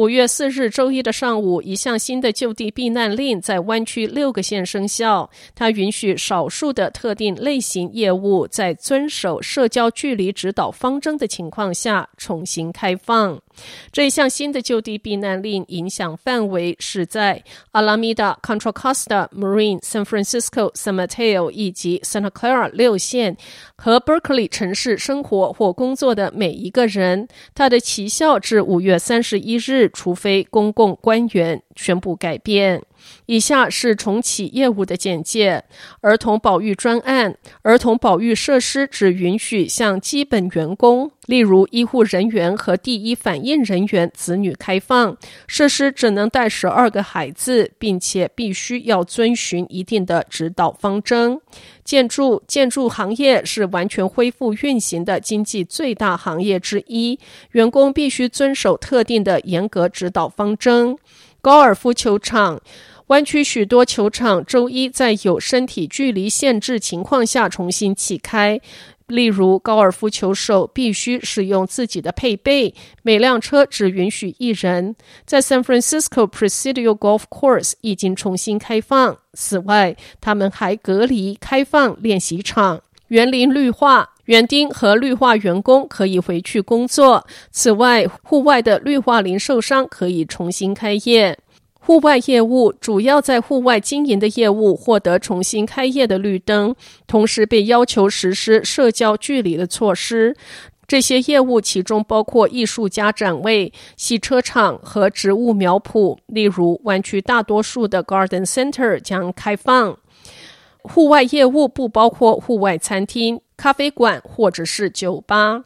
五月四日周一的上午，一项新的就地避难令在湾区六个县生效。它允许少数的特定类型业务在遵守社交距离指导方针的情况下重新开放。这一项新的就地避难令影响范围是在 Alameda、Contra Costa、Marine、San Francisco、San Mateo 以及 Santa Clara 六县和 Berkeley 城市生活或工作的每一个人。它的奇效至五月三十一日，除非公共官员宣布改变。以下是重启业务的简介：儿童保育专案，儿童保育设施只允许向基本员工，例如医护人员和第一反应人员子女开放。设施只能带十二个孩子，并且必须要遵循一定的指导方针。建筑建筑行业是完全恢复运行的经济最大行业之一，员工必须遵守特定的严格指导方针。高尔夫球场。湾区许多球场周一在有身体距离限制情况下重新启开，例如高尔夫球手必须使用自己的配备，每辆车只允许一人。在 San Francisco Presidio Golf Course 已经重新开放。此外，他们还隔离开放练习场。园林绿化园丁和绿化员工可以回去工作。此外，户外的绿化零售商可以重新开业。户外业务主要在户外经营的业务获得重新开业的绿灯，同时被要求实施社交距离的措施。这些业务其中包括艺术家展位、洗车场和植物苗圃。例如，湾区大多数的 Garden Center 将开放。户外业务不包括户外餐厅、咖啡馆或者是酒吧。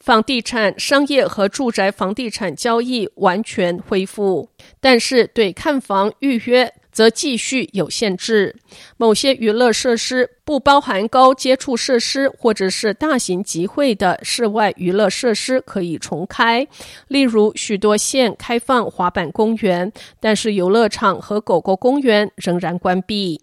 房地产、商业和住宅房地产交易完全恢复，但是对看房预约则继续有限制。某些娱乐设施不包含高接触设施或者是大型集会的室外娱乐设施可以重开，例如许多县开放滑板公园，但是游乐场和狗狗公园仍然关闭。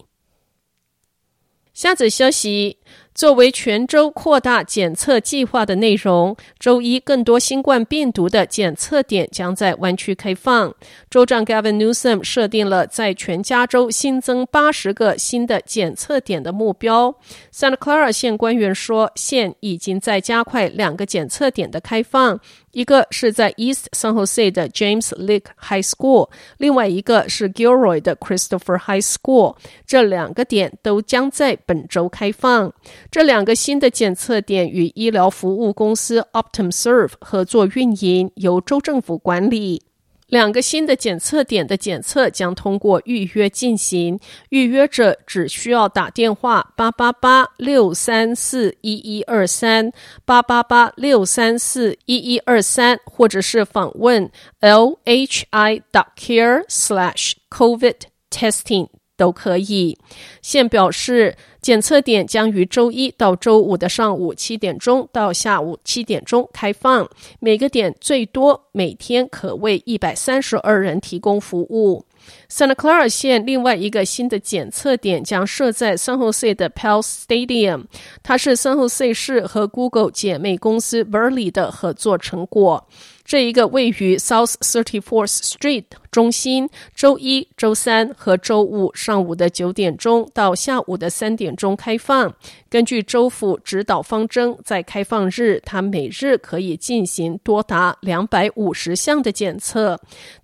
下则消息。作为全州扩大检测计划的内容，周一更多新冠病毒的检测点将在湾区开放。州长 Gavin Newsom 设定了在全加州新增八十个新的检测点的目标。Santa Clara 县官员说，县已经在加快两个检测点的开放。一个是在 East San Jose 的 James Lake High School，另外一个是 Gilroy 的 Christopher High School。这两个点都将在本周开放。这两个新的检测点与医疗服务公司 OptumServe 合作运营，由州政府管理。两个新的检测点的检测将通过预约进行，预约者只需要打电话八八八六三四一一二三八八八六三四一一二三，或者是访问 lhi.care/covid-testing。都可以。现表示，检测点将于周一到周五的上午七点钟到下午七点钟开放，每个点最多每天可为一百三十二人提供服务。Santa Clara 县另外一个新的检测点将设在 San Jose 的 Pals Stadium，它是 San Jose 市和 Google 姐妹公司 Verily 的合作成果。这一个位于 South 34th Street 中心，周一、周三和周五上午的九点钟到下午的三点钟开放。根据州府指导方针，在开放日，它每日可以进行多达两百五十项的检测。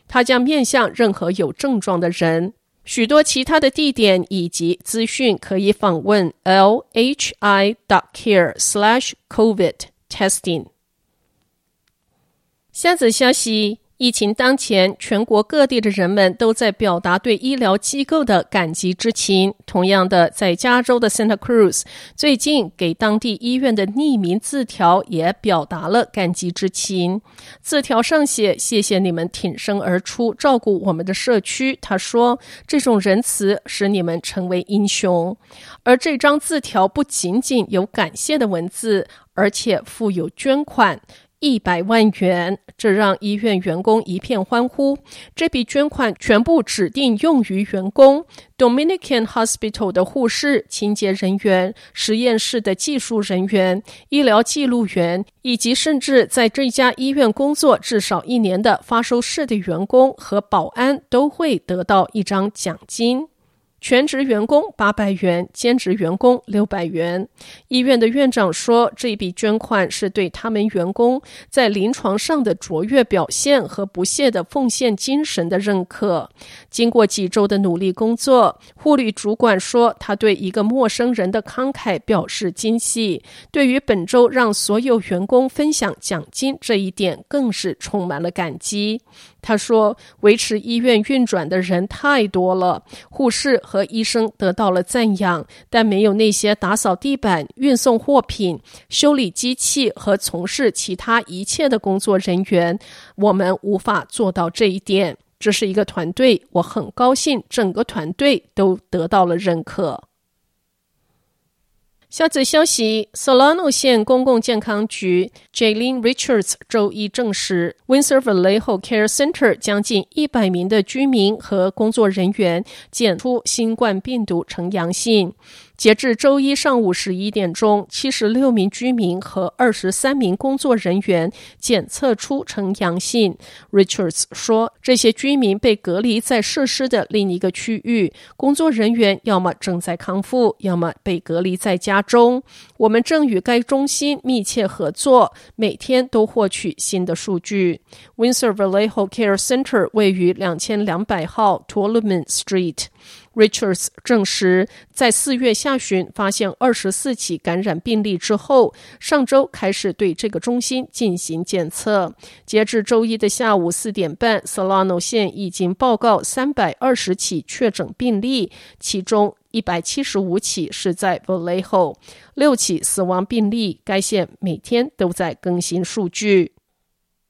它将面向任何有症状的人。许多其他的地点以及资讯可以访问 lhi.care/covid testing。下则消息：疫情当前，全国各地的人们都在表达对医疗机构的感激之情。同样的，在加州的 Santa Cruz，最近给当地医院的匿名字条也表达了感激之情。字条上写：“谢谢你们挺身而出，照顾我们的社区。”他说：“这种仁慈使你们成为英雄。”而这张字条不仅仅有感谢的文字，而且附有捐款。一百万元，这让医院员工一片欢呼。这笔捐款全部指定用于员工：Dominican Hospital 的护士、清洁人员、实验室的技术人员、医疗记录员，以及甚至在这家医院工作至少一年的发收室的员工和保安都会得到一张奖金。全职员工八百元，兼职员工六百元。医院的院长说，这笔捐款是对他们员工在临床上的卓越表现和不懈的奉献精神的认可。经过几周的努力工作，护理主管说，他对一个陌生人的慷慨表示惊喜。对于本周让所有员工分享奖金这一点，更是充满了感激。他说：“维持医院运转的人太多了，护士和医生得到了赞扬，但没有那些打扫地板、运送货品、修理机器和从事其他一切的工作人员，我们无法做到这一点。这是一个团队，我很高兴整个团队都得到了认可。”下则消息，Solano 县公共健康局 Jayleen Richards 周一证实，Windsor Vallejo Care Center 将近一百名的居民和工作人员检出新冠病毒呈阳性。截至周一上午十一点钟，七十六名居民和二十三名工作人员检测出呈阳性。Richards 说，这些居民被隔离在设施的另一个区域，工作人员要么正在康复，要么被隔离在家中。我们正与该中心密切合作，每天都获取新的数据。Windsor Vallejo Care Center 位于两千两百号 Tuolumne Street。Richards 证实，在四月下旬发现二十四起感染病例之后，上周开始对这个中心进行检测。截至周一的下午四点半，Solano 县已经报告三百二十起确诊病例，其中一百七十五起是在 Vallejo，六起死亡病例。该县每天都在更新数据。